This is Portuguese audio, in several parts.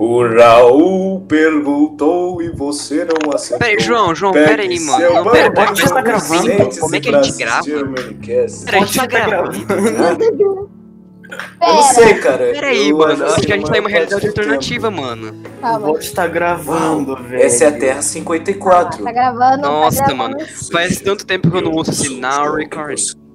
O Raul perguntou e você não acertou. Peraí, João, João, peraí, mano. Não, pera, pera, já tá gravando? Como é que a gente grava? Peraí, a gente tá Pode tá gravando. Eu não sei, cara. Peraí, mano. Acho que a gente tá em uma realidade alternativa, tempo. mano. O bot tá gravando, velho. Essa é a Terra 54. Tá gravando. Nossa, tá gravando. mano. Faz tanto tempo que eu não ouço esse now recording.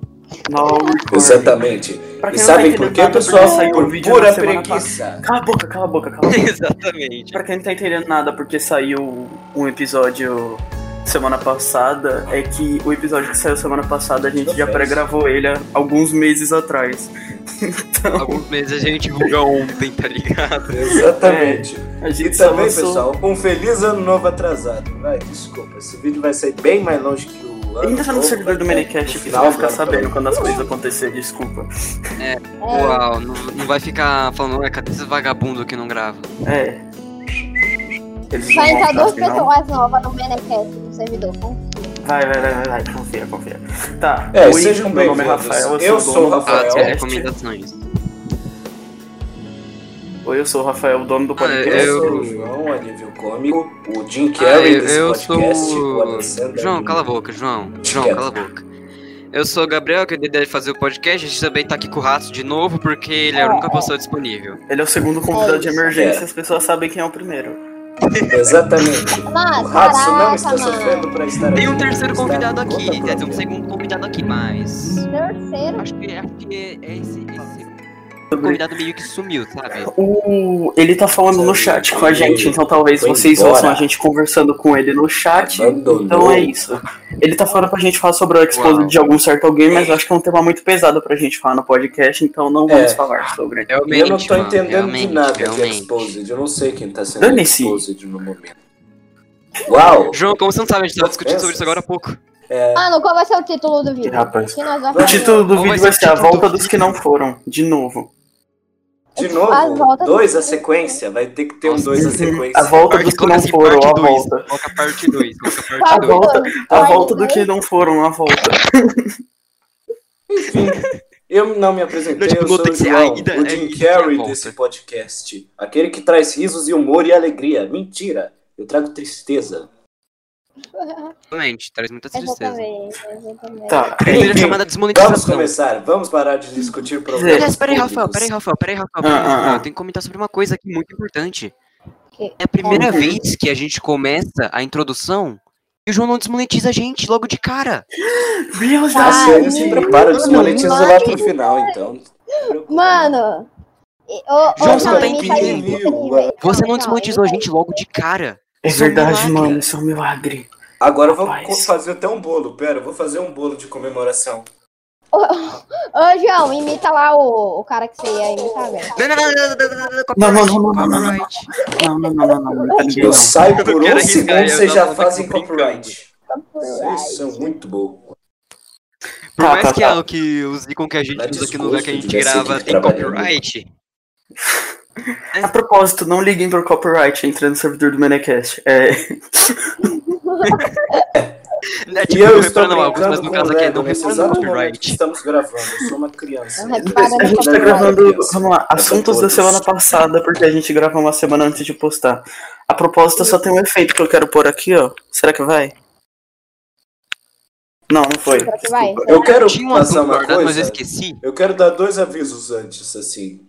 Exatamente. E sabem tá por quê, nada, pessoal? porque saiu o Por vídeo pura preguiça. Cala a boca, cala a boca, cala a boca. Exatamente. pra quem não tá entendendo nada porque saiu um episódio semana passada, é que o episódio que saiu semana passada a gente já pré-gravou ele há alguns meses atrás. Então, Alguns meses a gente divulga ontem, tá ligado? Exatamente. a E também, lançou- pessoal, um feliz ano novo atrasado. Vai, desculpa, esse vídeo vai sair bem mais longe que o ano Ainda tá no servidor do você final vai ficar sabendo quando as coisas acontecerem, desculpa. É, Uau, não, não vai ficar falando, é, cadê esse vagabundo que não grava? É. Eles vai entrar duas pessoas novas no Menecast no servidor. confia. Vai, vai, vai, vai, vai, confia, confia. Tá, É, oi, sejam meu nome é bem-vindos. Rafael, Eu sou, o Rafael. Ah, recomendações. Oi, eu sou o Rafael, o dono do Ah, podcast. Eu Eu- sou o João, alívio cômico, o Jim Ah, Carrey eu, desse eu podcast, o sou. Alessandro. João, cala a boca, João. João, cala a boca. Eu sou o Gabriel, que é a ideia de fazer o podcast. A gente também tá aqui com o Rato de novo, porque ele é a única pessoa disponível. Ele é o segundo convidado de É emergência, É. as pessoas sabem quem é o primeiro. Exatamente. Mano, O Ratso não está sofrendo pra estar Tem um terceiro convidado aqui, tem um segundo convidado aqui, mas. Terceiro. Acho que, acho que é esse, esse convidado meio que sumiu, sabe? O... Ele tá falando no chat com a gente, então talvez vocês embora. ouçam a gente conversando com ele no chat. Abandonou. Então é isso. Ele tá falando pra gente falar sobre o. Exposed de algum certo alguém, mas eu acho que é um tema muito pesado pra gente falar no podcast, então não vamos É. falar sobre. Realmente, Eu não tô mano, entendendo de nada de realmente. Exposed. Eu não sei quem tá sendo Dane-se. Exposed no momento. Uau! João, como você não sabe, a gente tava discutindo sobre isso agora há pouco. Mano, qual vai ser o título do vídeo? Rapaz. O título do vai vídeo vai ser o ser A Volta do dos que não foram, de novo. De As novo, voltas dois do- a sequência. Vai ter que ter um dois a sequência. A volta Parte- dos que não foram, a volta. Coloca a parte 2, coloca a A parte 2. volta, a volta do que não foram, a volta. Enfim, eu não me apresentei, Tipo, eu sou o João, ainda- o Jim ainda Carrey desse podcast. Aquele que traz risos e humor e alegria. Mentira, eu trago tristeza. Exatamente, traz muita tristeza. Exatamente, exatamente. Tá, chamada Vamos desmonetização. começar, vamos parar de discutir Aliás, problemas peraí, Rafael, peraí, Rafael, peraí, Rafael, peraí, Ah, ah, ah. Eu tenho que comentar sobre uma coisa aqui muito importante. Que- É a primeira Uhum. vez que a gente começa a introdução e o João não desmonetiza a gente logo de cara. Deus Ah, gente Mano, prepara, desmonetiza mano. lá pro final, então. Mano. Ô, João, ô, tá imita aí, entendendo? Você não desmonetizou a gente logo de cara. É Isso é um verdade, milagre. mano, isso é um milagre. Agora eu vou Rapaz. fazer até um bolo. Pera, eu vou fazer um bolo de comemoração. Ô, João, imita lá o, o cara que você ia imitar, velho. Não, não, não, não, não, não, não, Não, não, não, não, não, não, não. copyright. Não, não, não, não, não, não, tá ninguém Eu não. saio por um segundo, vocês não já fazem copyright. Vocês são muito bons. Por Tá, mais tá, que, tá. a- que os ícones que a gente usa aqui no lugar que a gente grava tem tipo copyright. A propósito, não liguem por copyright, entra no servidor do Menecast. É, É E tipo, eu não estou Augusto, mas no caso aqui é não que copyright. estamos gravando. Eu sou uma criança. A gente tá copyright. gravando, vamos lá, assuntos da semana passada, porque a gente gravou uma semana antes de postar. A proposta só tem um efeito que eu quero pôr aqui, ó. Será que vai? Não, não foi. Será que vai? Eu quero passar uma guardado, mas eu coisa. esqueci. Eu quero dar dois avisos antes, assim.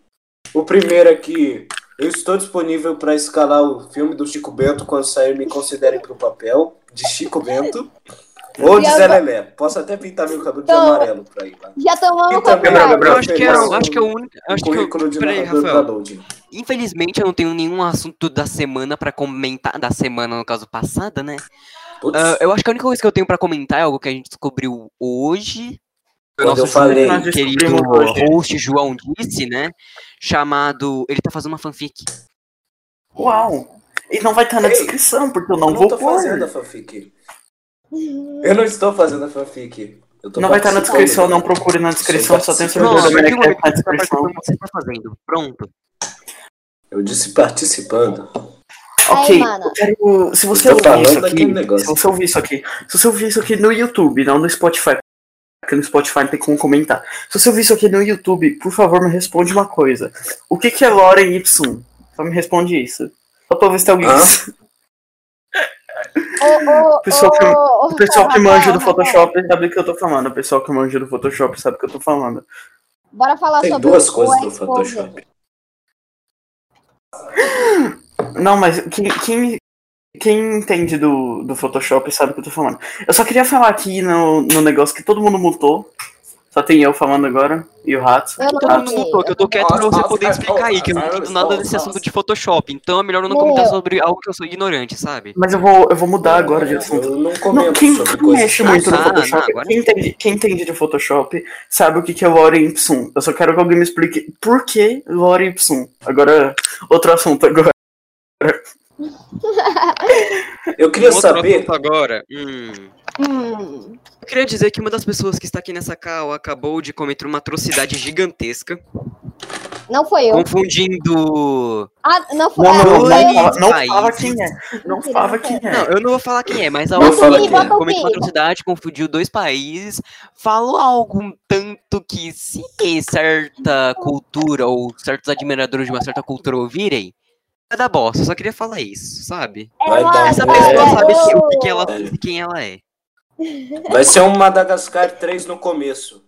O primeiro é que eu estou disponível para escalar o filme do Chico Bento quando sair Me Considerem pro Papel, de Chico Bento. Ou de Zé Lelé. Posso até pintar meu cabelo de Então- amarelo pra ir lá. Já tomamos E o copyright. Gabriel, Eu acho que é, eu acho que é o único. eu Acho que eu, de peraí, narrador Rafael. Infelizmente eu não tenho nenhum assunto da semana pra comentar. Da semana, no caso, passada, né? Ah, eu acho que a única coisa que eu tenho pra comentar é algo que a gente descobriu hoje. Quando nosso eu falei. Querido host João disse, né? Chamado. Ele tá fazendo uma fanfic. Uau! E não vai estar na Ei, descrição, porque eu não, eu vou tô pôr. fazendo a fanfic. Eu não estou fazendo a fanfic. Eu tô Não vai estar na descrição, não procure na descrição, só tem o participando. servidor João, do a partir do momento Menecast na que você descrição. você tá fazendo. Pronto. Eu disse participando. Ok, eu quero. Se você ouvir isso aqui, se você ouvir isso aqui, se você ouvir isso aqui no YouTube, não no Spotify, porque no Spotify não tem como comentar. Se você ouvir isso aqui no YouTube, por favor, me responde uma coisa. O que, que é Lore Y? Só me responde isso. Só pra ver se tem alguém. Ô, Pessoal que- O pessoal que manja do Photoshop sabe o que eu tô falando. O pessoal que manja do Photoshop sabe o que eu tô falando. Bora falar Tem sobre duas o coisas Exposed. Photoshop. Não, mas quem, quem, quem entende do, do Photoshop sabe o que eu tô falando. Eu só queria falar aqui no, no negócio que todo mundo mutou. Só tem eu falando agora e o Rato. Não Todo mundo notou que eu tô quieto pra você poder explicar aí, que eu não entendo nada desse assunto de Photoshop. Então é melhor eu não comentar sobre algo que eu sou ignorante, sabe? Mas eu vou, eu vou mudar agora de assunto. Eu não Não, comento quem, sobre quem mexe muito no Ah, Photoshop, não, agora- quem, entende, quem entende de Photoshop, sabe o que que é Lore Ipsum. Eu só quero que alguém me explique por que Lore Ipsum. Agora, outro assunto agora. Eu queria Outro saber. agora. Hum. Hum, Eu queria dizer que uma das pessoas que está aqui nessa cal acabou de cometer uma atrocidade gigantesca, não foi eu. confundindo. Ah, não foi, Não, não, não, não, eu. fala, não países. fala quem é. Não fala quem é. Não, eu não vou falar quem é, mas a outra fala que quem é. cometeu uma atrocidade, confundiu dois países, falou algo um tanto que se certa cultura ou certos admiradores de uma certa cultura ouvirem, vai dar bosta. Eu só queria falar isso, sabe? Vai Ela- dar Essa pessoa É. sabe que- o que, que ela É. e quem ela é. Vai ser um Madagascar 3 no começo.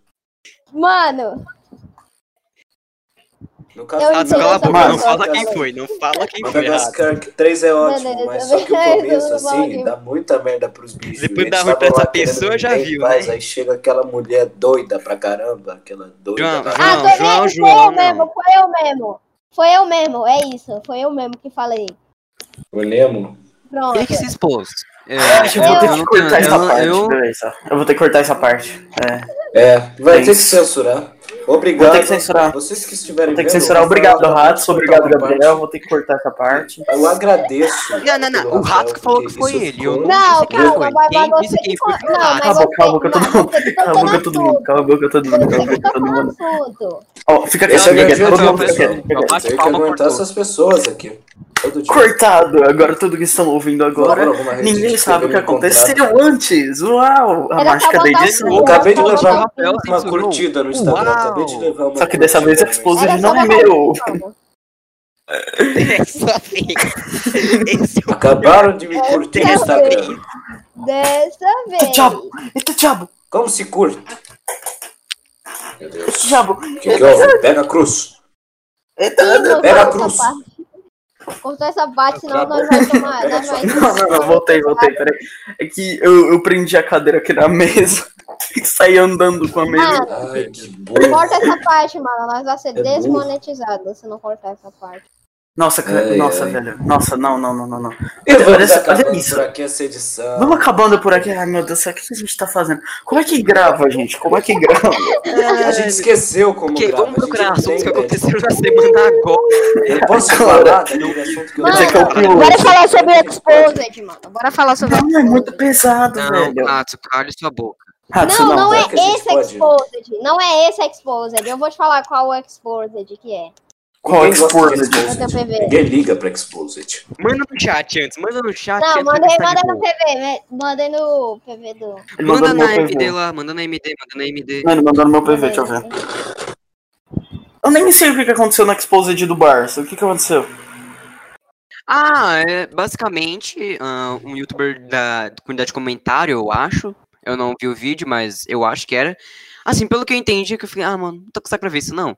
Mano, No caso, Eu Ah, entendo cala a essa boca, não pessoa fala quem foi, não fala quem foi. Madagascar 3 é ótimo, mas só que o começo, assim, aqui. dá muita merda pros bichos. Depois dá ruim pra essa pessoa, já viu, paz, né? Aí chega aquela mulher doida pra caramba, aquela doida João. João, ah, tô João, vendo, João, foi eu mesmo, foi eu mesmo. Foi eu mesmo, é isso, foi eu mesmo que falei. O Nemo. Pronto. Ele que se expôs. É, Acho que eu vou ter que cortar essa parte. eu- Beleza. Eu vou ter que cortar essa parte. É. É, vai É ter que censurar. Obrigado. Vou ter que censurar. Vocês que estiverem Vou ter que censurar. eu Obrigado, Ratos. Obrigado, Gabriel. parte. Vou ter que cortar essa parte. Eu agradeço. Não, não, não. O rato que falou que foi isso ele. Eu não calma, mas, Quem mas disse você quem que foi o Não, rato. mas Cala a boca, cala a boca, você, todo mundo. você que Cala a boca, todo mundo. Cala a boca, todo mundo. Cala a Você boca, todo mundo. Ó, fica quieto, meu fica dia quieto. de Todo mundo pessoal. fica quieto, fica quieto. Bate Tem que palma, aguentar essas pessoas aqui. Cortado. Agora tudo que estão ouvindo agora. Ninguém sabe o que aconteceu antes. Uau! A Era mágica da Eu acabei de levar uma curtida no Instagram. Uau. Acabei de levar uma Só que dessa vez a só não é meu. Dessa vez. Esse é o Acabaram de me curtir no Instagram. Dessa Eita vez. diabo! Eita diabo! Como se curte? Meu Deus. Diabo! Que, que houve? Pega a cruz. Eita! Pega a cruz. Cortou essa parte, senão Acabou. nós vamos tomar. Pega Nós. Não, não, não, voltei, voltei, peraí. É que eu, eu prendi a cadeira aqui na mesa e saí andando com a mesa. Mano, Ai, que corta essa parte, mano. Nós vamos ser É desmonetizados se não cortar essa parte. Nossa, cara, Ai, nossa, ai. velho. Nossa, não, não, não, não, não. Olha, vamos acabando isso. por aqui essa edição. Vamos acabando por aqui. Ai, meu Deus do céu, o que a gente tá fazendo? Como é que grava, gente? Como é que grava? A gente esqueceu como Ok, grava. vamos procurar assuntos que não aconteceram na semana agora. posso falar é o Mano, bora falar sobre o Exposed, mano. Bora falar sobre o Não, é muito pesado, Não, velho. Rato, cale sua boca. Hatsu, Não, não será é gente esse pode? Exposed. Não é esse Exposed. Eu vou te falar qual o Exposed que é. Qual de Exposed? Ninguém liga pra Exposed. Manda no chat antes, manda no chat. Não, antes mandei, pra gastar manda no. PV. me- Mandei no PV do. Manda mandou no na MD lá, manda na MD, manda na MD. Ele mandou no meu PV, deixa eu ver. Eu nem sei o que que aconteceu no Exposed do Barça. O que que aconteceu? Ah, é basicamente ah, um youtuber da comunidade de comentário, eu acho. Eu não vi o vídeo, mas eu acho que era. Assim, pelo que eu entendi, que eu falei, ah, mano, não tô com saco pra ver isso, não.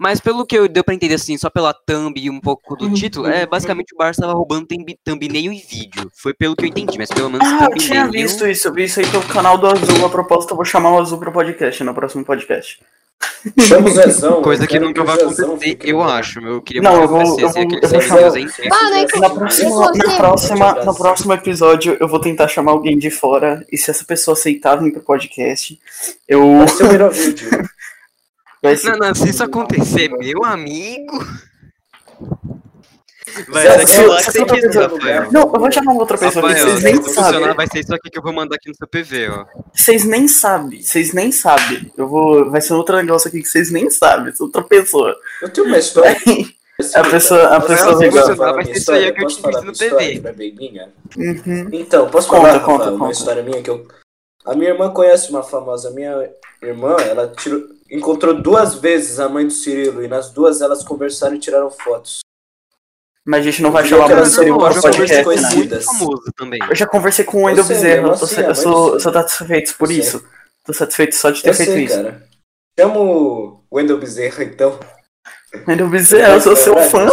Mas pelo que eu deu pra entender, assim, só pela thumb e um pouco do título, é basicamente o Barça tava roubando thumb- thumbnail e vídeo. Foi pelo que eu entendi, mas pelo menos Ah, eu tinha visto isso. Eu vi isso aí pelo canal do Azul. A propósito, eu vou chamar o Azul pro podcast, no próximo podcast. Chama o Zezão. Coisa que quero nunca vai acontecer, eu acho. Eu queria Não, muito eu vou- eu vou- aqueles eu vou seus chamar- aí. Mano, é Na próxima, na, próxima, no próximo episódio, eu vou tentar chamar alguém de fora. E se essa pessoa aceitar vir pro podcast, eu. Vai ser o melhor vídeo. Vai ser... Não, não, se isso acontecer, meu amigo. Vai Se- ser se- aquilo lá se que você Rafael. Não, eu vou chamar uma outra pessoa que Rafael, vocês nem sabem. vai ser isso aqui que eu vou mandar aqui no seu PV, ó. Vocês nem sabem. Vocês nem sabem. Eu vou. Vai ser outro negócio aqui que vocês nem sabem. Essa outra pessoa. Eu tenho uma história. A pessoa- a pessoa legal. minha Vai ser isso aí história? que eu Posso te falar fiz no minha? Uhum. Então, posso Conta, falar, conta, uma conta. história minha que eu... A minha irmã conhece uma famosa. A minha irmã, ela tirou... encontrou duas vezes a mãe do Cirilo e nas duas elas conversaram e tiraram fotos. Mas a gente não vai chamar ser de uma um pessoa podcast, né? também. Eu já conversei com o Wendel sei, Bezerra, eu assim, eu sou, sei. sou satisfeito por Eu isso. Tô satisfeito só de ter Eu feito sei, isso. cara. Chama o Wendel Bezerra, então. Wendel Bezerra, eu sou seu fã.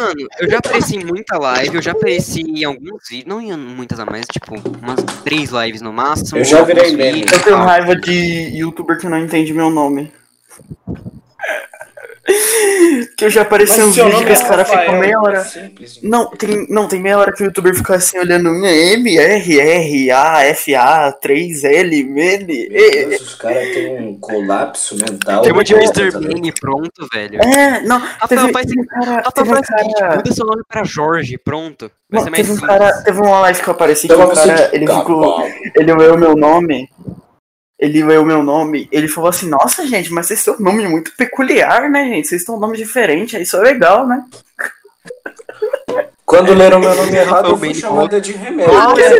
Mano, eu já apareci em muita live, eu já apareci em alguns vídeos, não em muitas a mais, tipo, umas três lives no máximo. Eu já virei meme. Eu tenho raiva de youtuber que não entende meu nome. Que eu já apareci Mas uns seu vídeos que é os caras ficam meia é hora. simples. Não, tem, não, tem meia hora que o youtuber fica assim olhando M, R, R, A, F, A, 3, L, M, Meu. Deus, os caras têm um colapso mental. Chama de Porra, Mr. tá ligado? Bean pronto, velho. É, não, Rafael, teve, faz teve um cara, Rafael, um faz o seguinte, cara, muda seu nome pra Jorge, pronto. Vai não, ser mais teve um cara, teve uma live que eu apareci que Então o vamos cara, ele ficou, ele leu meu nome, ele leu meu nome, ele falou assim, nossa gente, mas vocês têm um nome muito peculiar, né gente, vocês têm um nome diferente, isso é legal, né? Quando leram meu nome errado, eu fui Bem, chamada de remédio. Ah, é,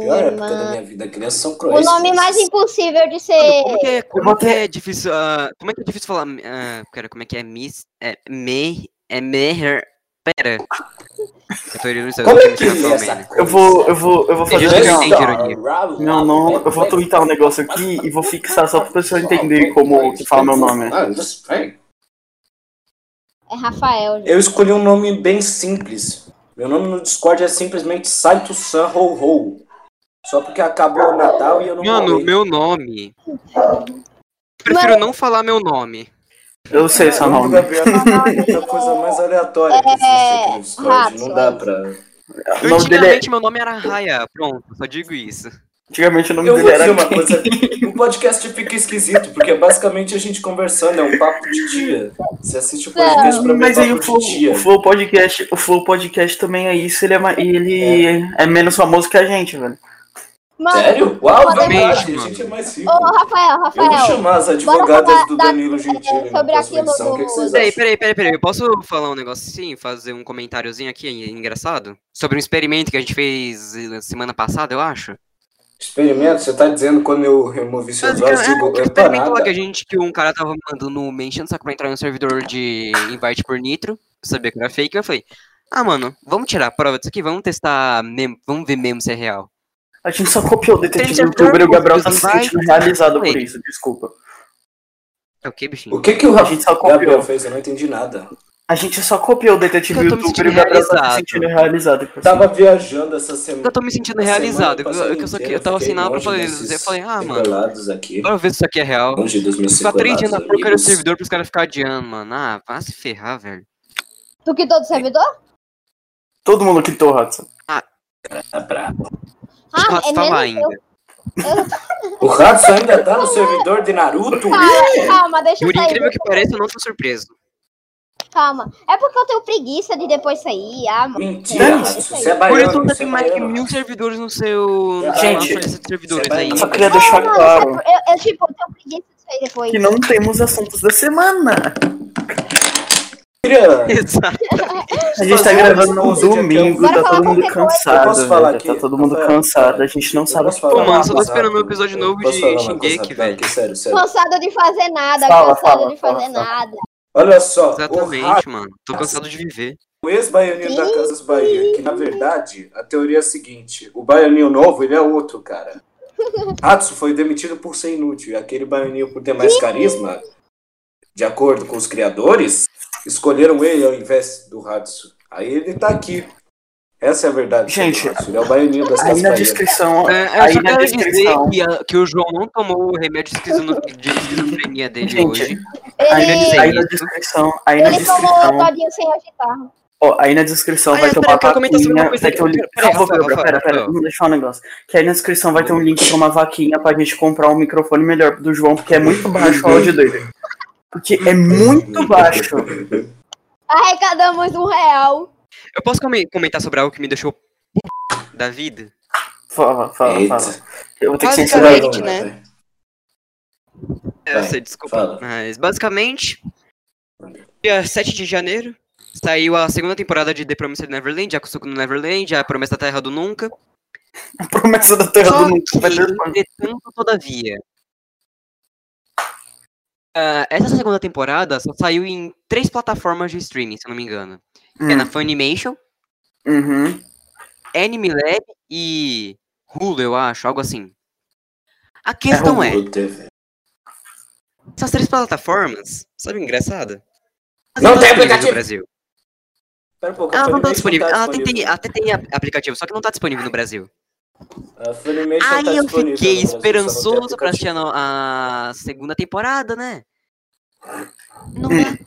pior época da minha vida, crianças são O nome mais impossível de ser. Como que é, como é difícil, ah, como é que é difícil falar, ah, cara, como é que é miss, é, me, é meher, pera. Eu tô isso, Como é que é essa? Eu vou, eu vou, eu vou fazer Eu ironia. Meu nome, eu vou twittar um negócio aqui e vou fixar só pra pessoa entender como que fala meu nome. Ah. É Rafael. gente. Eu escolhi um nome bem simples. Meu nome no Discord é simplesmente Saito San Ho Ho. Só porque acabou o Natal e eu não Mano, rolei. meu nome. Prefiro não falar meu nome. Eu sei seu Nome do nome. Gabriel é a coisa mais aleatória que existe aqui no Discord. Não dá pra. Dele é. Antigamente meu nome era Raya, pronto, só digo isso. Antigamente o nome Eu dele era. uma coisa. O podcast fica esquisito, porque é basicamente a gente conversando, é um papo de dia. Você assiste o podcast pra ver Mas aí o Flow, de dia. o Flow Podcast, o Flow Podcast também é isso, ele é, ele é. menos famoso que a gente, velho. Mano, Sério? Uau, verdade, a gente é mais rico. ô Rafael, Eu vou Rafael. chamar as advogadas falar do da- Danilo Gentili na sobre próxima aquilo edição. O que, que do- vocês Peraí, acham? peraí, peraí, peraí. Eu posso falar um negocinho, fazer um comentáriozinho aqui engraçado? Sobre um experimento que a gente fez eh, semana passada, eu acho. Experimento? Você tá dizendo quando eu removi seus olhos? Basicamente, Digo, é, eu experimento lá que a gente, que um cara tava mandando me enchendo o saco pra entrar no servidor de invite por nitro. Sabia que era fake, eu falei, ah, mano, vamos tirar a prova disso aqui, vamos testar, mesmo, vamos ver mesmo se é real. A gente só copiou o detetive youtuber e o Gabriel tá se sentindo realizado por isso, desculpa. É o que, bichinho? O que que o A gente só Rafael Gabriel copiou. fez? Eu não entendi nada. A gente só copiou o detetive Eu youtuber e o Gabriel tá se sentindo realizado. por Tava viajando essa semana. Eu tô me sentindo realizado. Eu, passada eu, só eu tava sem nada pra fazer. desses Eu falei, ah, mano, aqui. bora ver se isso aqui é real. Longe dos meus Ficar três dias na porcaria do servidor pros caras ficarem adiando, mano. Ah, vai se ferrar, velho. Tu quitou do servidor? Todo mundo quitou, Hudson. Tá brabo. Ah, Posso é falar mesmo? ainda. O Ratsu ainda tá no servidor de Naruto? Calma, calma, deixa eu Por incrível que pareça, eu não tô surpreso. Calma. É porque eu tenho preguiça de depois sair. Ah, mano. Mentira, Ratsu. Você é Por baiano. isso ainda você é tem mais que baiano. mil servidores no seu. Gente, lista de servidores vai- aí. Eu só queria É, deixar mano, claro sabe, eu, eu, tipo, eu tenho preguiça de sair depois. que não temos assuntos da semana. Exato. A gente tá gravando um no domingo, tá todo mundo cansado, velho. Tá todo mundo cansado, a gente não sabe o que falar Pô, mano, só tô esperando o rápida? episódio novo de Shingeki, velho. aqui, Sério, sério. Cansada de fazer nada, Fala, fala, de fazer nada. Olha só, Exatamente, mano. Tô cansado de viver. o ex-baianinho da Casas Bahia, que na verdade, a teoria é a seguinte, o baianinho novo, ele é outro, cara. Ratsu foi demitido por ser inútil, e aquele baianinho por ter mais carisma, de acordo com os criadores, escolheram ele ao invés do Ratsu. Aí ele tá aqui. Essa é a verdade. Gente, ele é o baianinho das Aí Casas na descrição, É, eu aí só quero dizer descrição, que, a- que o João não tomou o remédio de esquizofrenia dele Gente, hoje. aí na, Ele, aí na descrição, aí na ele tomou descrição, todinho sem agitar. ó, aí na descrição Ah, vai é, ter pera, uma vaquinha, vai ter um link, Pera, pera, pera, vamos deixar um negócio, que aí na descrição vai ter um link pra uma vaquinha pra gente comprar um microfone melhor do João, porque é muito baixo o áudio dele. Porque é muito baixo. Arrecadamos um real. Eu posso come- comentar sobre algo que me deixou p... da vida? Fala, fala, Eita. fala. Eu vou ter que Basicamente, censurar vai, né? Eu sei, desculpa. fala. Mas basicamente, dia 7 de janeiro, saiu a segunda temporada de The Promised Neverland, Akusuko no Neverland, a Promessa da Terra do Nunca. A promessa da Terra Só do Nunca que, entretanto, todavia, Ah, essa segunda temporada só saiu em três plataformas de streaming, se eu não me engano. É na Funimation, Uhum. Anime Lab e Hulu, eu acho, algo assim. A questão é, TV. essas três plataformas, sabe engraçado? Elas Não tem aplicativo. no Brasil. Pera um pouco, Ela não tá disponível. tá Ela até tem, disponível. até tem aplicativo, só que não tá disponível no Brasil. A Funimation Aí tá eu fiquei esperançoso pra assistir a, a segunda temporada, né? Não Hum, dá.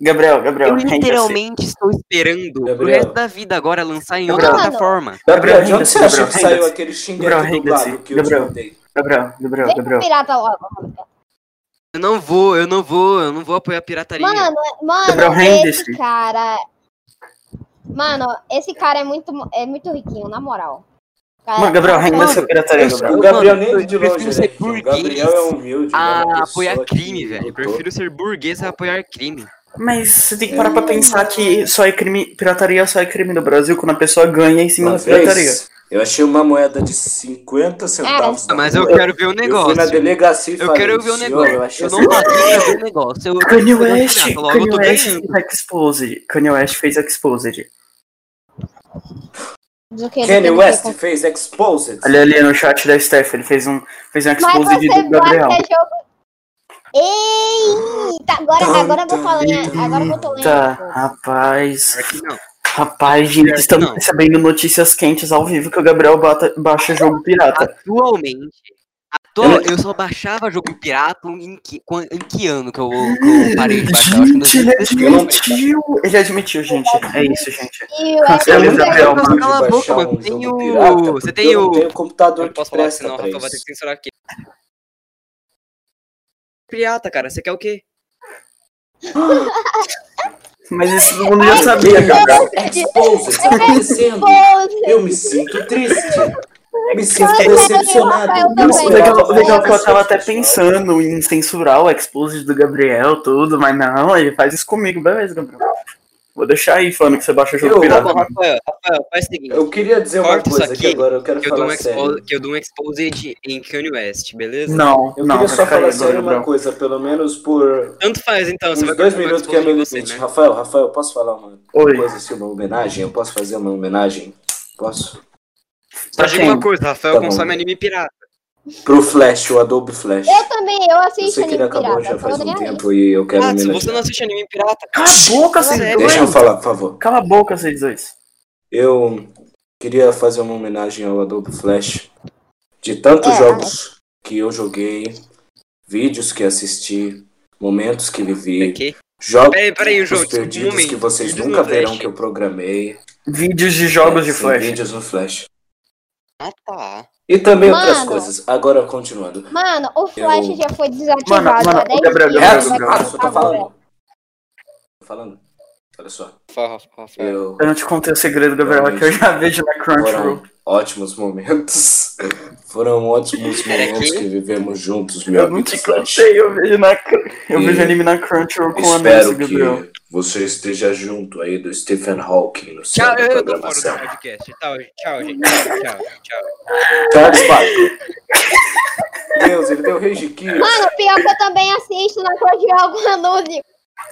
Gabriel, Gabriel, Eu renda-se. literalmente estou esperando o Gabriel. resto da vida agora lançar em Gabriel. outra plataforma. Gabriel, de onde você acha Gabriel, que saiu aquele Gabriel, xingueto renda-se. dublado que eu te Gabriel. mandei? Gabriel, Gabriel, Gabriel. pirata logo. Eu não vou, eu não vou, eu não vou apoiar a pirataria. Mano, Gabriel, mano, rende-se. esse cara. Mano, esse cara é muito, é muito riquinho, na moral. Mano, Gabriel, renda Mano, essa pirataria, eu- Gabriel. O Gabriel nem eu de prefiro longe ele ser é burguês Gabriel é humilde. a ele é uma apoiar crime, velho. Eu prefiro ser burguês a apoiar crime. Mas você tem que parar pra pensar que só é crime, pirataria só é crime no Brasil quando a pessoa ganha em cima Uma da pirataria. eu achei uma moeda de 50 centavos. Ah, na mas eu rua. quero ver o Eu fui na negócio. delegacia e Eu falei, quero ver o "Senhor, negócio. Eu, achei Eu não essa nasci moeda." pra ver o negócio. Eu Kanye eu West, eu Kanye West fez Exposed. Kanye West fez Exposed. Kanye West que- fez Exposed. Ali, ali no chat da Steph, ele fez um, fez um Exposed do Gabriel. jogo. Eita, agora, agora eu vou falar. Agora eu tô lendo. Tá, rapaz. Rapaz, gente, estamos recebendo notícias quentes ao vivo que o Gabriel bata- baixa jogo pirata. Atualmente, atual, eu só baixava jogo pirata em que, em que ano que eu, que eu parei de baixar? Gente, ele 2018. admitiu. Ele admitiu, gente. É isso, gente. O Cancela o mano. Cala a boca, mano. um Tem o- pirata, você tem eu não o- tenho computador posso que falar, senão o pra Rafa vai ter que censurar aqui. Pirata, cara, você quer o quê? Mas isso todo mundo já sabia, Gabriel. Exposed, tá acontecendo. Eu me sinto triste. Me sinto decepcionado. legal, legal que eu tava até pensando em censurar o Exposed do Gabriel, tudo, mas não, ele faz isso comigo, beleza, Gabriel. Vou deixar aí falando que você baixa jogo Eu- pirata. Rafael, Rafael, faz o seguinte. Eu queria dizer uma coisa que aqui, agora eu quero Que eu, dou um falar sério. que eu dou um exposed em Kanye West, beleza? Não, Eu não, queria só falar agora, sério uma coisa, pelo menos por Tanto faz, então. uns Você vai dois o minutos que é meu limite. né? Rafael, Rafael, eu posso falar uma Oi. coisa assim, uma homenagem? Eu posso fazer uma homenagem? Posso? Só Pra diga quem? uma coisa, Rafael Tá bom. consome anime pirata. Pro Flash, o Adobe Flash. Eu também, eu Eu assisto sei que ele anime acabou pirata. já faz um tempo e eu quero Ah, se você não assiste anime pirata, Cala a boca, vocês dois. Deixa eu falar, por favor. Cala a boca, vocês dois. Eu queria fazer uma homenagem ao Adobe Flash de tantos É. jogos que eu joguei, vídeos que assisti, momentos que vivi, aqui. jogos Peraí, peraí, jogo, um perdidos momento. que vocês nunca verão Flash. que eu programei. Vídeos de jogos de Sim, Flash. Vídeos no Flash. Ah, tá. E também outras Mano. coisas. Agora, continuando. Mano, o Flash Eu- já foi desativado Mano, mano, há 10 Gabriel, dias. Gabriel, Gabriel. Eu tô falando. Tô falando. Olha só. Eu Eu não te contei o segredo, Gabriel, é que eu já vejo na Crunchyroll. Ótimos momentos. Foram ótimos momentos que vivemos juntos, meu Eu não amigo contei, eu vejo na Eu E vejo anime na Crunchyroll com a Nancy, Espero Gabriel. que você esteja junto aí do Stephen Hawking no céu Tchau, da eu tô fora do podcast. Tchau, tchau, gente. Tchau, tchau. Barkley. Deus, ele deu rage kill. Mano, pior que eu também assisto na Crunchyroll com anúncio.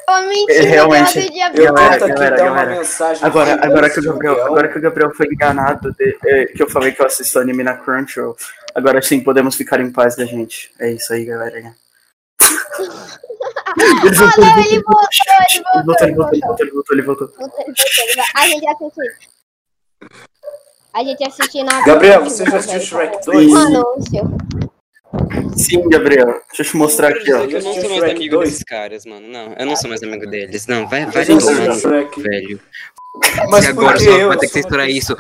Eu menti, É, realmente. Eu Galera, tento aqui galera, dar uma galera. mensagem. Agora, agora, que o Gabriel, agora que o Gabriel foi enganado, de- é, que eu falei que eu assisto anime na Crunchyroll, agora sim podemos ficar em paz da gente. É isso aí, galera. Ele voltou, não, ele ele voltou, voltou, ele voltou, ele voltou, ele voltou, ele voltou. A gente assiste. A gente assiste na. Gabriel, você já assistiu Shrek 2? Um anúncio. Sim, Gabriel. Deixa eu te mostrar Eu aqui, ó. eu não sou mais Shrek amigo 2. desses caras, mano. Não, eu não sou mais amigo deles. Não, vai, vai Você velho. Mas e agora só eu? vai ter que censurar isso.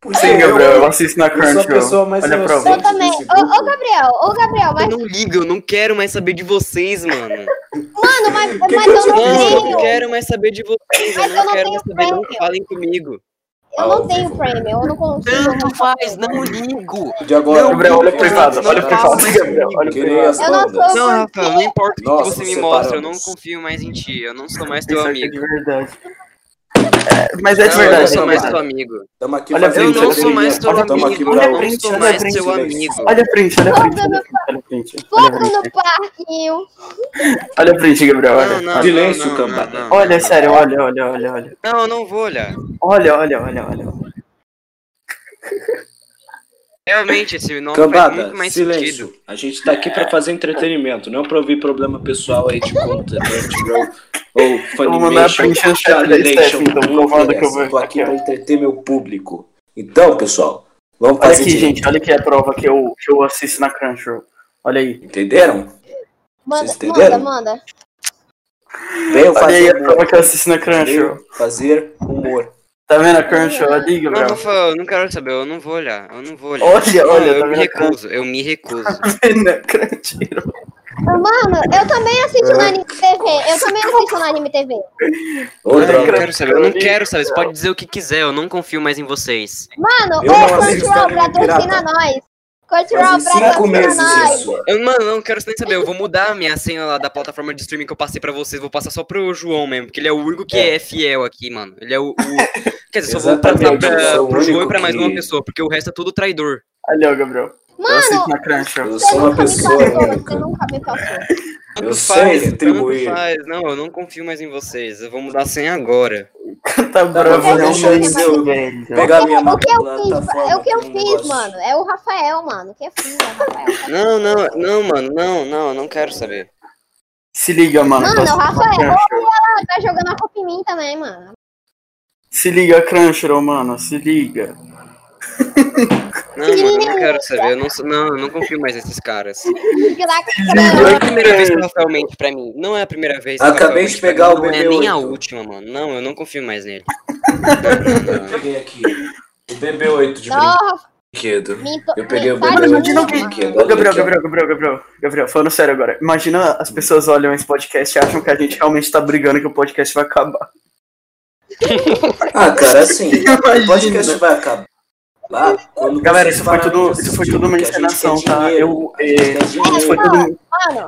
Por que Sim, eu? Gabriel, eu assisto na Eu sou a Crunchyroll. pessoa mais Olha a prova. inocente Eu também. Ô, ô, Gabriel, ô, Gabriel, Eu mas, não ligo, eu não quero mais saber de vocês, mano. mano, mas, Que mas que eu eu não Não, eu não tenho. quero mais saber de vocês. Eu Mas eu não não quero tenho mais saber, não falem comigo. Eu não tenho prêmio, eu não consigo. Tanto faz, não ligo. De agora. Não, Gabriel, olha privado, olha privado, Gabriel, olha privado. Eu não sou- Não, Rafael, não importa o que você me mostra, eu não confio mais em ti. Eu não sou mais teu Isso aqui é amigo. Verdade. Mas é de Não, eu não verdade. sou mais teu amigo. Tamo aqui Olha fazendo Eu não sou mais amigo. olha print, sou olha print, seu. Olha a print, olha a print, olha print, olha a print. Olha a Fogo print, no parquinho. olha a print, Gabriel, olha. não, Silêncio, cambada. Olha, sério, olha, olha, olha, olha. Não, eu não vou olhar. Olha, olha, olha, olha. Realmente, esse nome faz Cambada, muito mais silêncio. sentido. A gente tá aqui pra fazer entretenimento, não pra ouvir problema pessoal aí de conta, Crunchyroll ou Eu mandar a Funimation, então, que eu. Tô aqui Aqui, pra entreter meu público. Então, pessoal, vamos Olha fazer aqui, direito. gente, olha aqui a prova que eu, que eu assisto na Crunchyroll. Olha aí. Entenderam? Manda, Vocês entenderam? manda, manda. Venham Olha aí fazer a prova que eu assisto na Crunchyroll. Venham fazer humor. Tá vendo a Crunchyroll ali, Não, eu não quero saber, eu não vou olhar, eu não vou olhar. Olha, Não, olha, eu tá me recuso, eu me recuso. Tá vendo a Crunchyroll? Mano, eu também assisto no Anime TV. Eu também assisto no Anime TV. Olha, Eu não quero saber, eu não quero saber, você pode dizer o que quiser, eu não confio mais em vocês. Mano, Eu ô, Crunchyroll, patrocina nós. Crunchyroll, Fazem cinco meses isso. Eu, mano, eu não quero nem saber, eu vou mudar a minha senha lá da plataforma de streaming que eu passei pra vocês, vou passar só pro João mesmo, porque ele é o único que é, fiel aqui, mano. Ele é o... o- Quer dizer, só vou passar pra, eu o pro João e pra mais que- uma pessoa, porque o resto é tudo traidor. Ali, ó, Gabriel. Eu Mano. Eu você sou uma pessoa passou, você nunca me passou. Eu Tanto sei faz, retribuir. tanto faz. Não, eu não confio mais em vocês, eu vou mudar a senha agora. Tá bravo, deixa eu dizer, eu- velho. Pegar minha O que eu plataforma fiz, é o que eu fiz, mano. É o Rafael, mano. O que eu fiz, é o Rafael. Não, não, não, mano, não, não, não quero saber. Se liga, mano. Mano, eu assisto o Rafael Crunchyroll. ela tá jogando a culpa em mim também, mano. Se liga, Crunchyroll, mano. Se liga. Não, mano, eu não quero saber, eu não, sou- não, eu não confio mais nesses caras. Não é a primeira vez que o Rafael mente pra mim. Não é a primeira vez que o Acabei de mente pra pegar mim, o Não é BB8. nem a última, mano. Não, eu não confio mais nele. Não, não, não. Peguei aqui. O BB8 de Não, brinquedo. Eu peguei o metade BB8 Mano, de brinquedo. Ô, Olha Gabriel, aqui, ó. Gabriel, Gabriel, Gabriel, Gabriel, falando sério agora. Imagina as pessoas olham esse podcast e acham que a gente realmente tá brigando que o podcast vai acabar. Ah, cara, assim, o Imagina. podcast vai acabar. Lá, Galera, isso foi tudo, isso foi tudo uma encenação, tá? dinheiro, Eu, a gente é, quer isso foi tudo.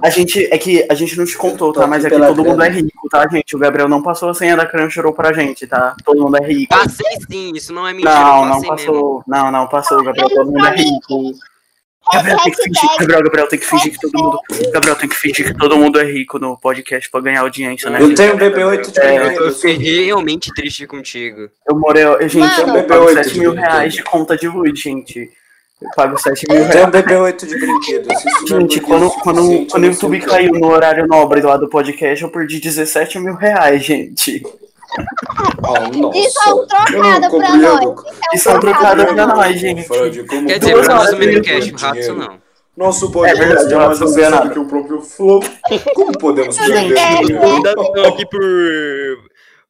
A gente, é que a gente não te contou, tá? Mas é que todo mundo é rico, tá, gente? O Gabriel não passou a senha da Crunchyroll pra gente, tá? Todo mundo é rico. Passei sim, isso não é mentira. Não, eu não mesmo. passou. Não, não passou, Gabriel. Todo mundo é rico. Gabriel tem que fingir, hashtag, Gabriel, Gabriel tem que fingir que todo mundo. Gabriel tem que fingir que todo mundo é rico no podcast pra ganhar audiência, né? Eu gente? tenho um BB8 de É, Eu fiquei realmente triste contigo. Eu morei. eu- Gente, Mano. eu pago BB8 7 mil reais de conta de luz, gente. Eu pago 7 mil Eu tenho um reais. BB8 de brinquedo. É Gente, quando, quando, quando o YouTube caiu no horário nobre lá do podcast, eu perdi 17 mil reais, gente. Oh, Isso é um trocado Eu pra nós. Isso é um trocado pra nós, gente. Como Quer que dizer, eu Deus cast, o Ratsu dinheiro? não. Nosso podcast É verdade, é mais acessado que o próprio Flow. Como podemos perder é, dinheiro? Estão aqui por.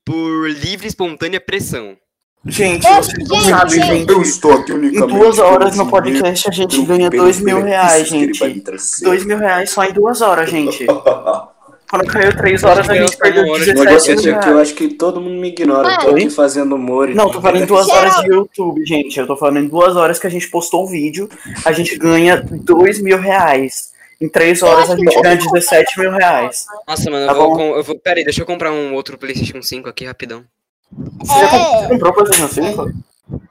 por livre e espontânea pressão. Gente, É, vocês não gente, sabem, gente. gente. Eu estou aqui Em unicamente. duas horas no podcast a gente ganha 2 mil reais, gente. 2 mil reais só em duas horas, gente. Quando caiu 3 horas a gente eu perdeu tô uma hora O de 17 negócio mil é que eu acho que todo mundo me ignora. Eu tô aqui fazendo humor. e- Não, tô falando em duas horas de YouTube, gente. Eu tô falando em duas horas que a gente postou um vídeo, a gente ganha 2 mil reais. Em três horas a gente ganha 17 mil reais. Nossa, mano, Tá eu, vou, com- eu vou. Pera aí, deixa eu comprar um outro PlayStation 5 aqui rapidão. Você já comp- É. comprou o PlayStation 5?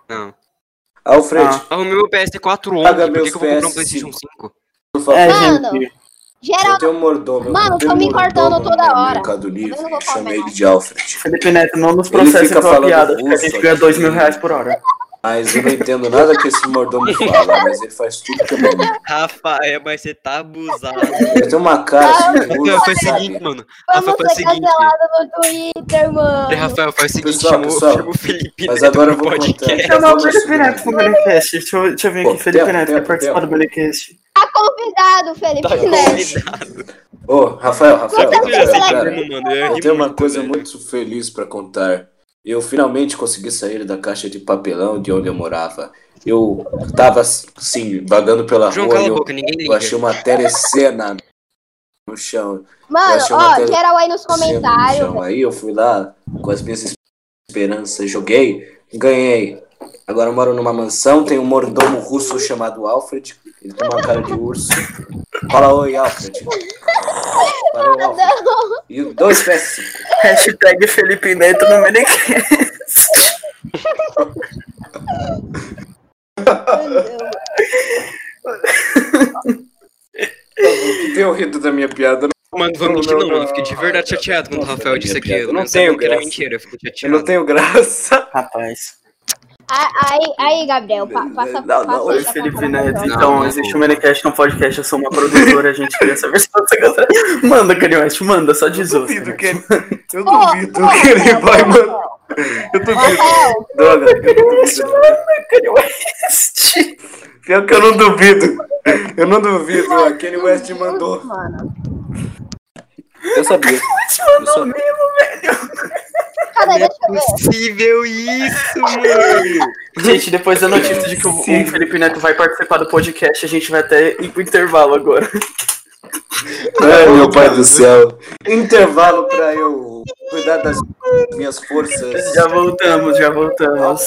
Não. Alfred, Ah. Arrumei meu PS4 ontem, por que, que eu vou comprar um PS5? PlayStation 5? por favor. É, Mano, gente. Geral, Eu tenho um mordomo. eu Mano, tenho tô me cortando toda hora. Mercado Livre, Eu não vou falar chamei ele de Alfred. Felipe Neto, não nos pela falando piada, porque a russo gente ganha. 2 mil reais por hora. Mas eu não entendo nada que esse mordomo fala, mas ele faz tudo que é bom. Rafael, mas você tá abusado. Ele tem uma cara assim, de Rafael, russo, faz o seguinte, mano. Rafael, faz o seguinte. no Twitter, mano. Rafael, faz o seguinte, Pessoal, chamou, pessoal, chamou o Felipe mas agora eu vou podcast. contar. Chamar o Felipe. Neto pro Belecast. Deixa eu, deixa eu ver Pô, aqui. Felipe Neto quer participar do Belecast. Tá convidado, Felipe Tá Neto. Ô, Rafael, Rafael, ia Rafael, ser cara. Eu, tenho uma coisa velho. muito feliz pra contar. Eu finalmente consegui sair da caixa de papelão de onde eu morava. Eu tava, assim, vagando pela João, rua cala e a eu, boca, ninguém eu achei uma telecena no chão. Mano, ó, tele- geral aí nos no comentários. chão. Aí eu fui lá com as minhas esperanças, joguei, ganhei. Agora moram numa mansão, tem um mordomo russo chamado Alfred. Ele tem uma cara de urso. Fala oi, Alfred. Fala, oi, Alfred. E o dois PS5. Assim. Hashtag Felipe Neto no Menecast. Deu tá rido da minha piada. Mano, vamos que não, mano. Eu fiquei de verdade chateado quando o Rafael disse aquilo. Eu não tenho é graça. Eu não tenho graça. Rapaz. Aí, aí Gabriel, pa- passa, Não, não, passa a Felipe Neto. Não, Então, não. existe o Menecast, um podcast, eu sou uma produtora, a gente cria essa versão. Manda, Kanye West, manda, só diz Eu outro. duvido que ele, eu duvido ô, que ele Rafael, vai mandar. Eu duvido. Droga, eu não duvido. Kanye West. Pior que eu não duvido. Eu não duvido. A Kanye West mandou. Eu sabia. Eu Mandou sabia. mesmo, velho. Cadê? Não é Deixa eu ver. possível isso, mano. Gente, depois da notícia de que o, o Sim. Felipe Neto vai participar do podcast, a gente vai até ir pro intervalo agora. Ai, meu pai do céu. Intervalo pra eu cuidar das minhas forças. Já voltamos, já voltamos.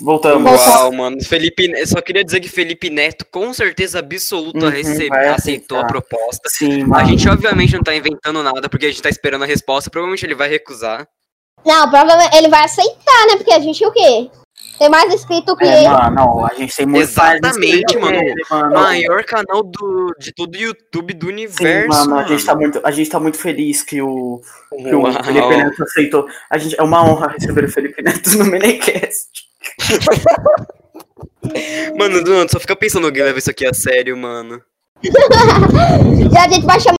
Voltamos. Uau, mano. Felipe, eu só queria dizer que Felipe Neto, com certeza absoluta, Uhum, recebe- aceitou a proposta. Sim, A mano. gente obviamente não tá inventando nada, porque a gente tá esperando a resposta. Provavelmente ele vai recusar. Não, provavelmente ele vai aceitar, né? Porque a gente o quê? Tem mais inscrito que É, ele. mano, não, a gente tem muito Exatamente, mano. ele, mano. Maior canal do, de todo o YouTube do Sim, universo. mano, a gente, tá muito, a gente tá muito feliz que o, que o. Felipe Neto aceitou. A gente, é uma honra receber o Felipe Neto no Minicast. Mano, Duan, só fica pensando alguém leva isso aqui a sério, mano. E a gente vai chamar.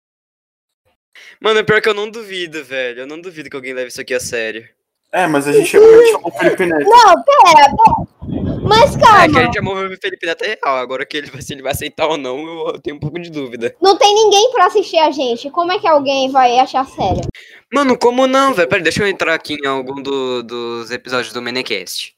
Mano, é pior que eu não duvido, velho. Eu não duvido que alguém leve isso aqui a sério. É, mas a gente chamou o Felipe Neto. Não, pera, pera. Mas É que a calma. gente chamou o Felipe Neto é real. Agora que ele, vai- se ele vai aceitar ou não, eu, tenho um pouco de dúvida. Não tem ninguém pra assistir a gente. Como é que alguém vai achar sério? Mano, como não, velho? Peraí, deixa eu entrar aqui em algum do- dos episódios do Menecast.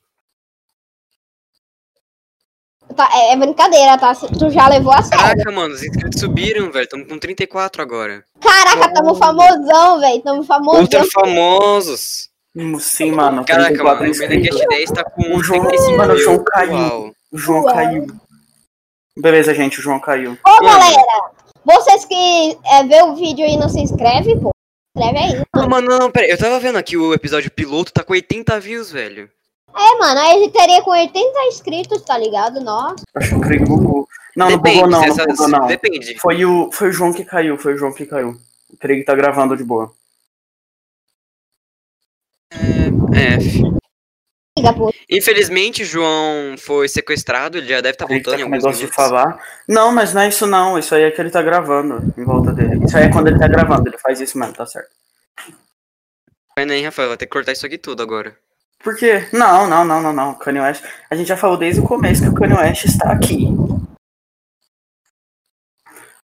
Tá, é, é brincadeira, tá? Tu já levou a sério. Caraca, mano, os inscritos subiram, velho. Estamos com 34 agora. Caraca, tamo famosão, velho. Tamo famosão. Ultra famosos. Hum, Sim, mano. Caraca, 34 mano, o. Menecast 10 tá com O João- 35 mano, o. João caiu. Uau. O João Uau. caiu. Beleza, gente, o João caiu. Ô, Mano. galera, vocês que é, vê o vídeo e não se inscreve, pô. Inscreve aí. Não, mano, não, peraí. Eu tava vendo aqui o episódio piloto, tá com 80 views, velho. É, mano, aí ele teria com 80 inscritos, tá ligado? Nossa. Acho que o Craig bugou. Não, Depende, não bugou não, não bugou não. Depende. Foi o, foi o João que caiu, foi o João que caiu. O Craig tá gravando de boa. É. Liga, pô. Infelizmente, o João foi sequestrado, ele já deve estar Ele voltando tá em com alguns negócio de falar. Não, mas não é isso não. Isso aí é que ele tá gravando em volta dele. Isso aí é quando ele tá gravando, ele faz isso mesmo, tá certo. Vai nem, Rafael, vai ter que cortar isso aqui tudo agora. Por quê? Não, não, não, não, não. Kanye West. A gente já falou desde o começo que o Kanye West está aqui.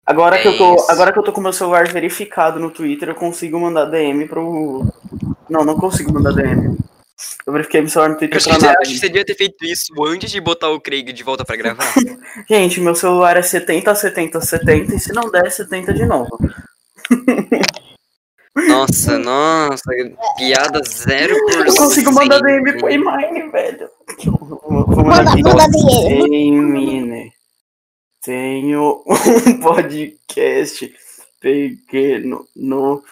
Agora, É que eu tô, isso. agora que eu tô com meu celular verificado no Twitter, eu consigo mandar DM pro. Não, não consigo mandar DM. Eu verifiquei meu celular no Eu Twitter acho pra nada. acho que você devia ter feito isso antes de botar o Craig de volta pra gravar. Gente, meu celular é 70, 70, 70, e se não der, 70 de novo. nossa, nossa, piada 0%. Eu consigo mandar DM pro Emine, velho. Vou vou mandar Manda, dinheiro. Emine. Tenho um podcast pequeno no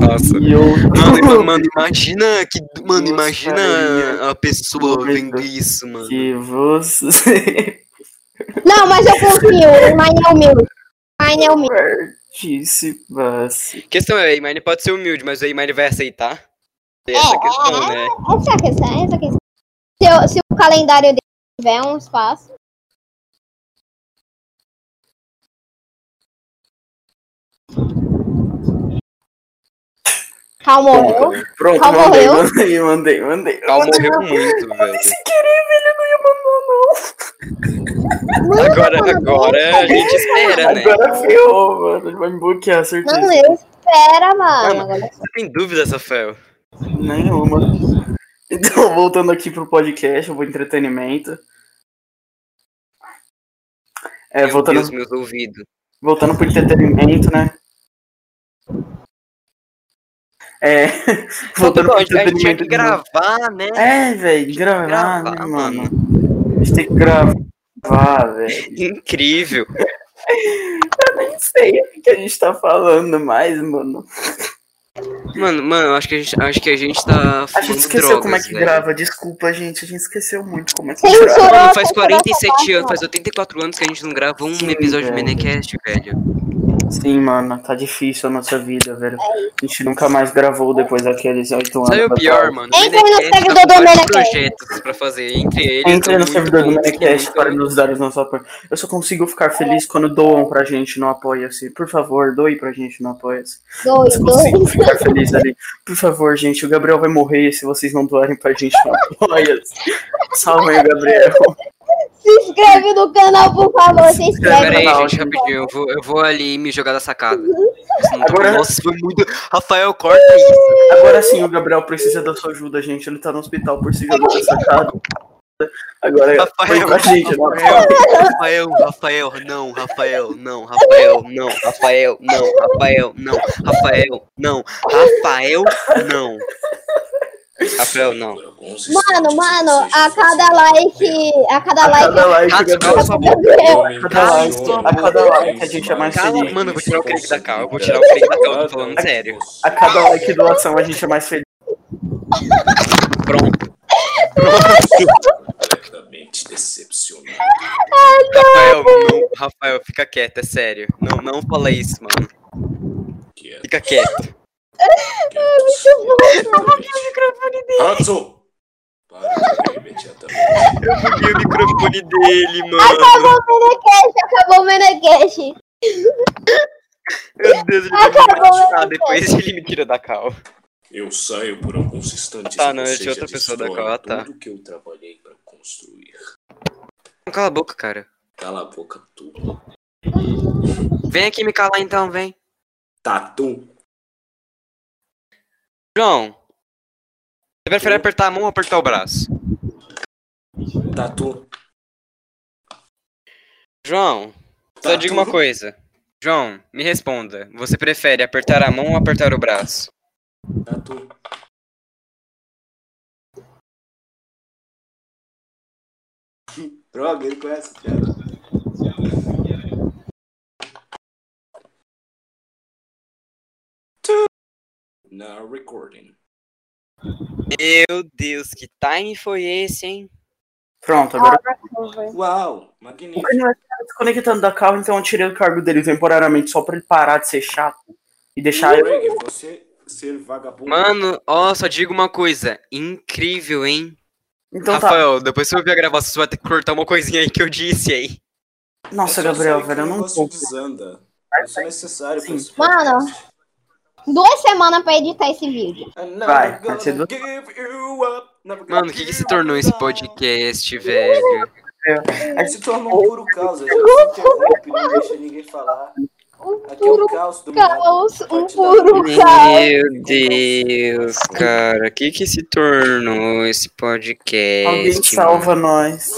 Nossa. Mano, mano, imagina que. Mano, imagina a pessoa vendo isso, mano. que você Não, mas eu confio. O Mine é. O Mine é humilde. participasse. A questão é, o Imine pode ser humilde, mas o Imine vai aceitar? Essa é a questão, né? Essa é a questão. Essa é a questão. Se, eu- se o calendário dele tiver um espaço. Calma, morreu. Pronto, Qual mandei, morreu? mandei, mandei, mandei. Cal morreu muito, velho. Sem querer, velho, não ia mandar, Manda, Agora, mano. agora a gente espera, não. né? Agora ferrou, mano. Ele vai me bloquear, certeza. Não, eu espera, mano. Mano. Você tem dúvida, Rafael? Nenhuma. Então, voltando aqui pro podcast, pro entretenimento. É, Meu voltando, Deus, meus ouvidos. voltando pro entretenimento, né? É, voltando pro tinha entretenimento. que gravar, né? É, velho, gravar, Gravar, né, mano. mano? A gente tem que gravar, velho. Incrível. Eu nem sei o que a gente tá falando mais, mano. Mano, mano, eu acho que a gente, acho que a gente tá A gente esqueceu drogas, como é que velho. grava. Desculpa, gente. A gente esqueceu muito como é que Censurou. grava. Mano, faz censurou essa 47 parte, anos, faz 84 anos que a gente não grava um Sim, episódio de velho. Menecast, velho. Sim, mano. Tá difícil a nossa vida, velho. A gente nunca mais gravou depois daqueles oito anos. Sabe o pior, mano? Entre no servidor tá do projetos pra fazer, entre eles. Entre no servidor do Menecast para nos dar os nossos apoios. Eu só consigo ficar feliz quando doam pra gente no Apoia-se. Por favor, doe pra gente no Apoia-se. Eu consigo ficar feliz ali. Por favor, gente, o Gabriel vai morrer se vocês não doarem pra gente no Apoia-se. Salve aí, Gabriel. Se inscreve no canal, por favor. Se inscreve. Pera aí, Não, gente, gente. rapidinho. Eu vou, eu vou ali me jogar da sacada. Agora- Nossa, foi muito. Rafael, corta isso. Agora sim, o Gabriel precisa da sua ajuda, gente. Ele tá no hospital por se jogar da sacada. Agora, Rafael, com a gente, não. Rafael, Rafael, Rafael, não, Rafael, não, Rafael, não, Rafael, não, Rafael, não, Rafael, não, Rafael, não. Rafael, não. Mano, mano, a cada like. A cada like. A cada like, a cada like a gente é mais feliz. mano, eu vou tirar o clique da cal, eu vou tirar o clique da cal, tô falando sério. A cada like doação a gente é mais feliz. Pronto. Completamente decepcionado. Rafael, não, Rafael, fica quieto, é sério. Não, não fala isso, mano. Que é Fica quieto. Hudson! Para imediatamente. Eu buguei o microfone dele, mano. Acabou o Menecast, acabou o Menecast. Meu Deus, ele vai me Acabou, machucar, né? depois ele me tira da cal. Eu saio por alguns instantes Tá, e não, eu tinha outra pessoa da qual, tá. tudo que eu trabalhei pra construir. Cala a boca, cara. Cala a boca, tu. Vem aqui me calar então, vem. Tatu. João, você prefere apertar a mão ou apertar o braço? Tatu. João, só Tatu. diga uma coisa. João, me responda. Você prefere apertar a mão ou apertar o braço? Tatu. Droga, ele conhece a Now recording. Meu Deus, que time foi esse, hein? Pronto, agora Uau, o magnífico. Kanye West tá desconectando da carro, então eu tirei o cargo dele temporariamente só pra ele parar de ser chato e deixar eu. Greg, você ser vagabundo. Mano, ó, só digo uma coisa. Incrível, hein? Então tá. Rafael, depois que eu ouvir a gravação, você vai ter que cortar uma coisinha aí que eu disse aí. Nossa, Gabriel, velho, eu o não desanda. Isso é necessário pra Sim. esse Mano. Duas semanas pra editar esse vídeo. Vai, vai ser gonna Mano, o que que se tornou esse podcast, velho? Se tornou um puro caos. A gente interrompe, não deixa ninguém falar. Um Aqui é o puro caos do caos, um puro caos. Meu Deus, cara, o que que se tornou esse podcast? Alguém mano? salva nós.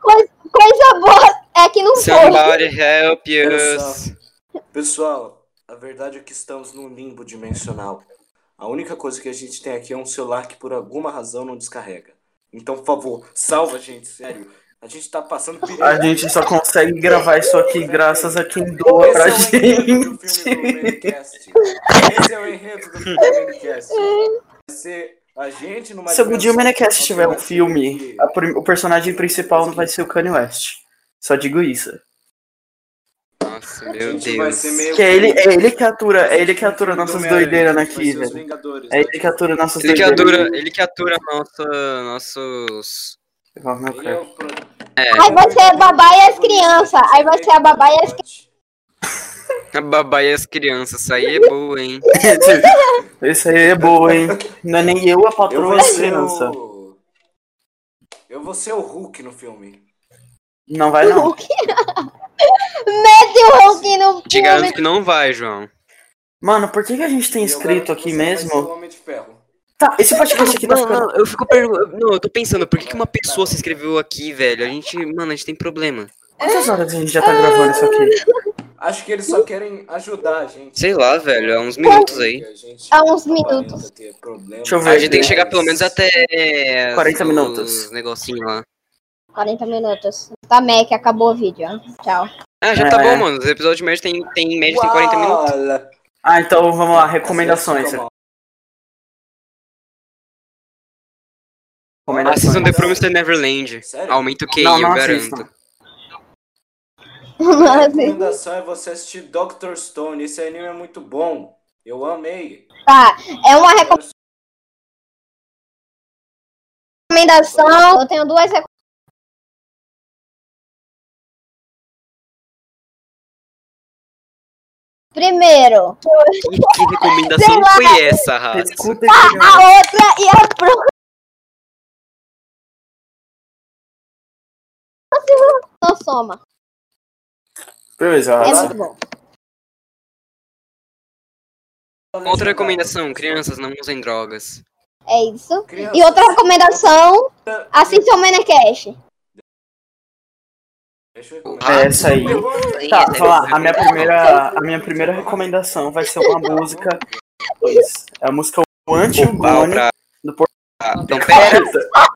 Coisa boa é que não foi. Somebody help us. Pessoal, pessoal, a verdade é que estamos num limbo dimensional. A única coisa que a gente tem aqui é um celular que por alguma razão não descarrega. Então, por favor, salva a gente, sério. A gente tá passando perigo. A gente só consegue gravar isso aqui graças a quem doa pra é gente. Esse é o enredo do filme do Minicast. Vai ser a gente numa Se algum dia o Menecast tiver um filme, que- a prim- o personagem principal não vai ser o Kanye West. Só digo isso. Nossa, a meu gente vai Deus. ser meio Que é ele, é ele que atura, é ele que atura nossas doideiras aqui, velho. É ele que atura nossas Ele que doideiras. atura, ele que atura nossa, nossos... É É, Aí vai ser a babá e as crianças. Aí vai ser a babá e as a babá e as crianças, isso aí é boa, hein? Esse aí é boa, hein? Não é nem eu a Eu patroa da ser criança. o... Eu vou ser o Hulk no filme. Não vai não. Mete o Hulk no Te garanto que não vai, João. Mano, por que, que a gente tem escrito aqui mesmo? Tá, esse podcast aqui tá Não, ficando. não, eu fico perguntando. Não, eu tô pensando, por que, que uma pessoa se inscreveu aqui, velho? A gente, mano, a gente tem problema. Quantas horas a gente já tá gravando isso aqui? Acho que eles só querem ajudar a gente. Sei lá, velho, há uns minutos aí. Há uns aparenta minutos. Deixa eu ver A gente tem que chegar pelo menos até. 40 os minutos. negocinho lá. 40 minutos. Tá, Mac, acabou o vídeo. Tchau. Ah, já tá é. tá bom, mano. Os episódios médios tem, tem médio tem 40 minutos. Ah, então vamos lá, recomendações. recomendações. Assistam The Promised Neverland. Sério? Aumenta o QI, não, não eu garanto. A recomendação é você assistir Doctor Stone. Esse anime é muito bom. Eu amei. Tá, é uma recomendação. Eu tenho duas recomendações Primeiro, Que, que recomendação lá. foi essa, Rato? Escuta a cara. outra e a próxima. Não soma. Beleza, É muito bom. Outra recomendação, crianças, não usem drogas. É isso. Crianças, E outra recomendação, assista o Menecast. Deixa eu É essa aí. Tá, essa vou lá. é A minha primeira, a minha primeira recomendação vai ser uma música. Pois, é a música O Pau Antigone. pra- do Por- Então, pera. Tá,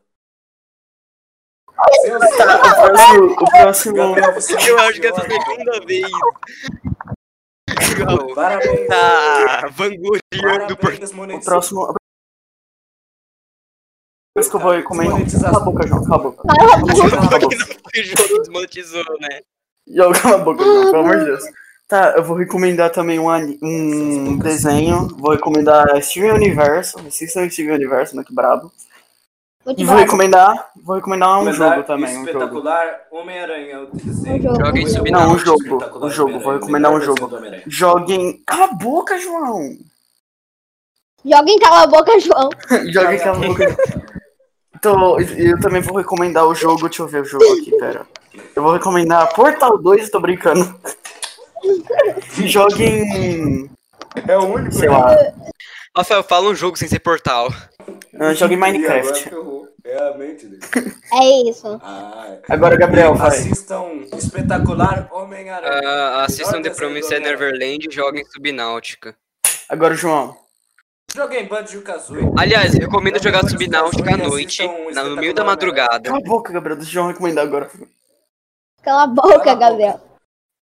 o próximo. O próximo você é Eu acho que essa é a segunda vez. Parabéns. Tá vangloriando por Parabéns, o próximo. A coisa que eu vou recomendar. Cala a boca, João, cala a boca. Cala a boca. Que o jogo desmonetizou, né? João, cala a boca, João, pelo amor de Deus. Tá, eu vou recomendar também um, um desenho. Vou recomendar Steven Universo. Assistam Steven Universo, muito brabo. Muito E vou recomendar. Vou recomendar um Recomendar jogo também. Um jogo. Espetacular Homem-Aranha. jogo. Joguem Subnáutica. Não, um jogo. espetacular Um jogo. Vou Homem-Aranha, recomendar um jogo. Joguem. Cala a boca, João! Joga em cala a boca, João. Joguem cala a boca. Então, eu também vou recomendar o jogo. Deixa eu ver o jogo aqui, pera. Eu vou recomendar Portal 2, tô brincando. Joguem. É o único. Sei lá. Rafael, fala um jogo sem ser portal. ah, Joguem E agora Minecraft. É a mente dele. É isso. Ah, Agora, Gabriel, vai. Assistam Espetacular Homem-Aranha. Ah, assistam The Promised. Neverland e joguem Subnáutica. Agora, João. Joguem Banjo-Kazooie. Aliás, recomendo jogar Subnáutica à Banjo-Kazooie, noite, na- no meio da madrugada. Cala a boca, Gabriel. Deixa o João recomendar agora. Cala a boca, Cala a boca. Gabriel.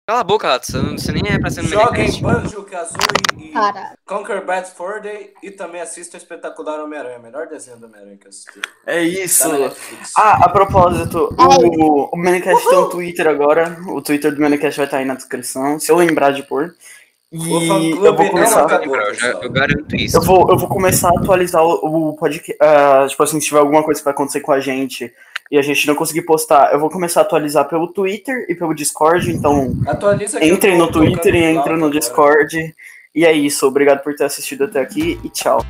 Cala a boca, Rato, você nem é pra ser no Joguem Minecraft. Banjo-Kazooie e Cara, Conquer Bad Fur Day e também assistam Espetacular Homem-Aranha. Melhor desenho do Homem-Aranha que eu assisti. É isso. Tá. Ah, a propósito, o, o Manicast tem um Twitter agora. O Twitter do Manicast vai estar aí na descrição, se eu lembrar de pôr. E eu vou não começar. Eu, já- eu garanto isso. Eu vou, eu vou começar a atualizar o, o podcast. ah, tipo assim, se tiver alguma coisa que vai acontecer com a gente e a gente não conseguir postar, eu vou começar a atualizar pelo Twitter e pelo Discord. Então, Atualiza entrem no Twitter e entrem no. Discord. E é isso. Obrigado por ter assistido até aqui e tchau.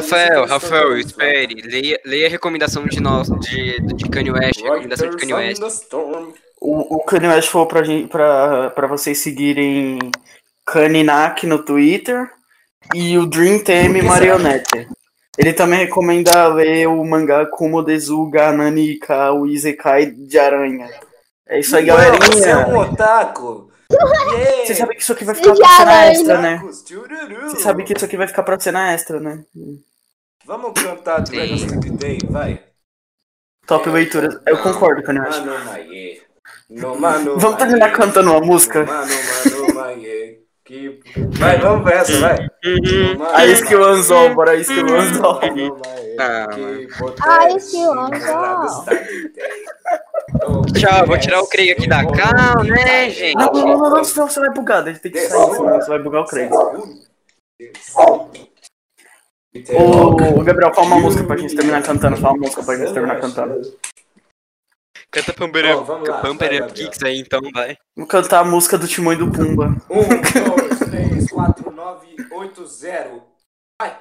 Rafael, Rafael, espere. Leia, leia a recomendação de nós, de, de Kanye West. Recomendação de Kanye West. O, o Kanye West falou pra, gente, pra, pra vocês seguirem Kaninak no Twitter e o Dream Theme Marionette. Ele também recomenda ler o mangá Kumo Dezu Ganani Ka o Isekai de Aranha. É isso aí, Ué, Você é um galerinha. otaku. Yeah. Você sabe que isso aqui vai ficar pra cena extra, né? Você sabe que isso aqui vai ficar pra cena extra, né? Vamos cantar Dragon's. Sleep Day, vai. Top leituras. Eu concordo, Kanye West. Mano, maie. No, mano, Vamos terminar cantando uma música? No, Mano, mano, maie. Que... Vai, vamos pra essa, vai. Uhum. A skill anzol, bora a skill anzol. Mano, maie. Ah, skill anzol. Tchau, vou tirar o Craig aqui da cal, né, gente? Não, não, não, não, senão você vai bugar, ele tem que sair, senão você vai bugar o Craig. Ô, Gabriel, fala uma música pra gente terminar cantando. Fala uma música pra gente terminar cantando. Canta Pumper vai, Up. Kicks aí, então, vai. Vou cantar a música do Timão e do Pumba. Um, dois, três, quatro, nove, oito, zero. Vai!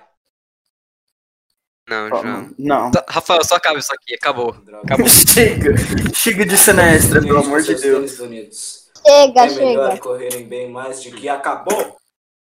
Não, João. Não. Tá, Rafael, só acaba isso aqui, acabou. Acabou. Chega. Chega de cena extra, pelo amor de Deus. bonitos. Chega, É melhor chega. correrem bem mais de que acabou.